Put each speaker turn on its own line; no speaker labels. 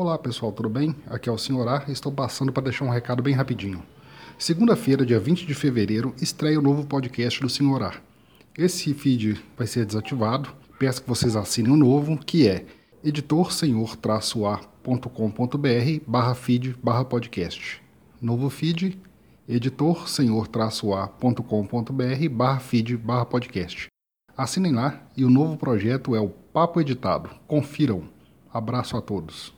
Olá pessoal, tudo bem? Aqui é o Sr. A. Estou passando para deixar um recado bem rapidinho. Segunda-feira, dia 20 de fevereiro, estreia o novo podcast do Sr. A. Esse feed vai ser desativado. Peço que vocês assinem o um novo, que é editorsenhor-a.com.br barra feed barra podcast. Novo feed, editorsenhor-a.com.br barra feed barra podcast. Assinem lá e o novo projeto é o Papo Editado. Confiram. Abraço a todos.